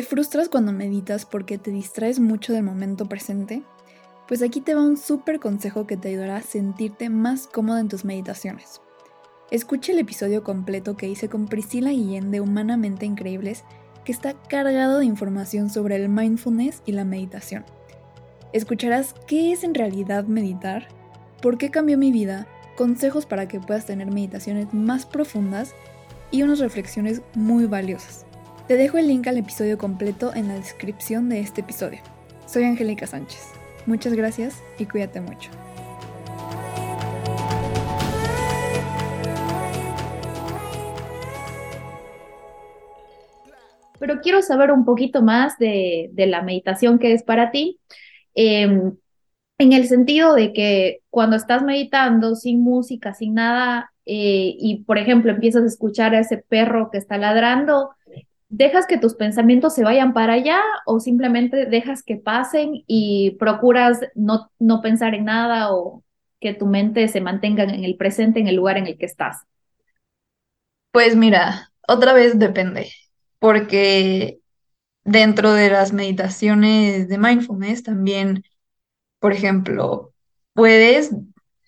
¿Te frustras cuando meditas porque te distraes mucho del momento presente? Pues aquí te va un súper consejo que te ayudará a sentirte más cómoda en tus meditaciones. Escucha el episodio completo que hice con Priscila Guillén de Humanamente Increíbles, que está cargado de información sobre el mindfulness y la meditación. Escucharás qué es en realidad meditar, por qué cambió mi vida, consejos para que puedas tener meditaciones más profundas y unas reflexiones muy valiosas. Te dejo el link al episodio completo en la descripción de este episodio. Soy Angélica Sánchez. Muchas gracias y cuídate mucho. Pero quiero saber un poquito más de, la meditación que es para ti. Em, en el sentido de que cuando estás meditando sin música, sin nada, eh, y por ejemplo empiezas a escuchar a ese perro que está ladrando, ¿Dejas que tus pensamientos se vayan para allá o simplemente dejas que pasen y procuras no, no pensar en nada o que tu mente se mantenga en el presente, en el lugar en el que estás? Pues mira, otra vez depende, porque dentro de las meditaciones de mindfulness también, por ejemplo, puedes,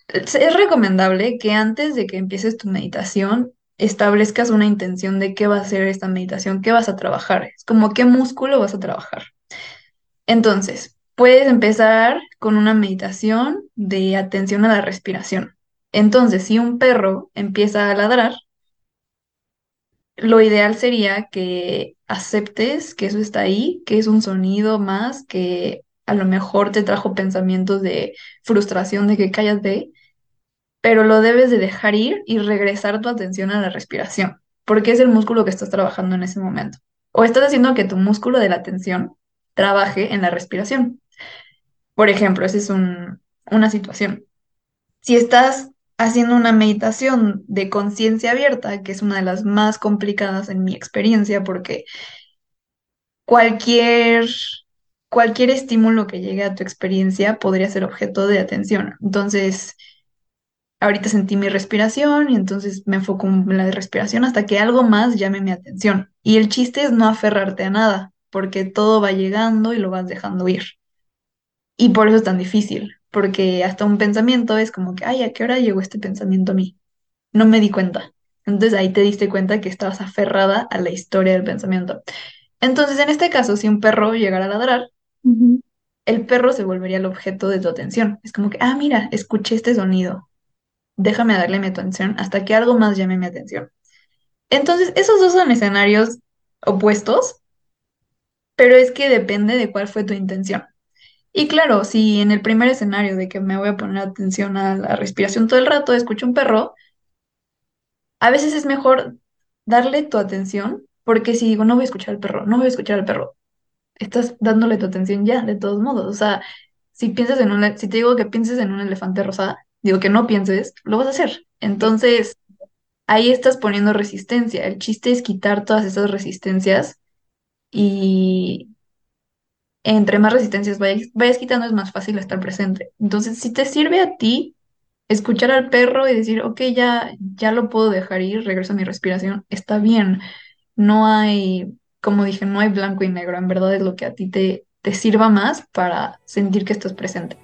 es recomendable que antes de que empieces tu meditación establezcas una intención de qué va a ser esta meditación, qué vas a trabajar, es como qué músculo vas a trabajar. Entonces, puedes empezar con una meditación de atención a la respiración. Entonces, si un perro empieza a ladrar, lo ideal sería que aceptes que eso está ahí, que es un sonido más que a lo mejor te trajo pensamientos de frustración, de que cállate, pero lo debes de dejar ir y regresar tu atención a la respiración, porque es el músculo que estás trabajando en ese momento. O estás haciendo que tu músculo de la atención trabaje en la respiración. Por ejemplo, esa es una situación. Si estás haciendo una meditación de conciencia abierta, que es una de las más complicadas en mi experiencia, porque cualquier, cualquier estímulo que llegue a tu experiencia podría ser objeto de atención. Entonces, ahorita sentí mi respiración y entonces me enfoco en la respiración hasta que algo más llame mi atención. Y el chiste es no aferrarte a nada, porque todo va llegando y lo vas dejando ir. Y por eso es tan difícil, porque hasta un pensamiento es como que, ay, ¿a qué hora llegó este pensamiento a mí? No me di cuenta. Entonces ahí te diste cuenta que estabas aferrada a la historia del pensamiento. Entonces, en este caso, si un perro llegara a ladrar, el perro se volvería el objeto de tu atención. Es como que, ah, mira, escuché este sonido déjame darle mi atención hasta que algo más llame mi atención. Entonces, esos dos son escenarios opuestos, pero es que depende de cuál fue tu intención. Y claro, si en el primer escenario de que me voy a poner atención a la respiración todo el rato, escucho un perro, a veces es mejor darle tu atención, porque si digo, no voy a escuchar al perro, no voy a escuchar al perro, estás dándole tu atención ya, de todos modos. O sea, si piensas en un, si te digo que pienses en un elefante rosa, digo que no pienses, lo vas a hacer. Entonces, ahí estás poniendo resistencia. El chiste es quitar todas esas resistencias y entre más resistencias vayas, quitando es más fácil estar presente. Entonces, si te sirve a ti escuchar al perro y decir, ok, ya, ya lo puedo dejar ir, regreso a mi respiración, está bien. No hay, como dije, no hay blanco y negro, en verdad es lo que a ti te, te sirva más para sentir que estás presente.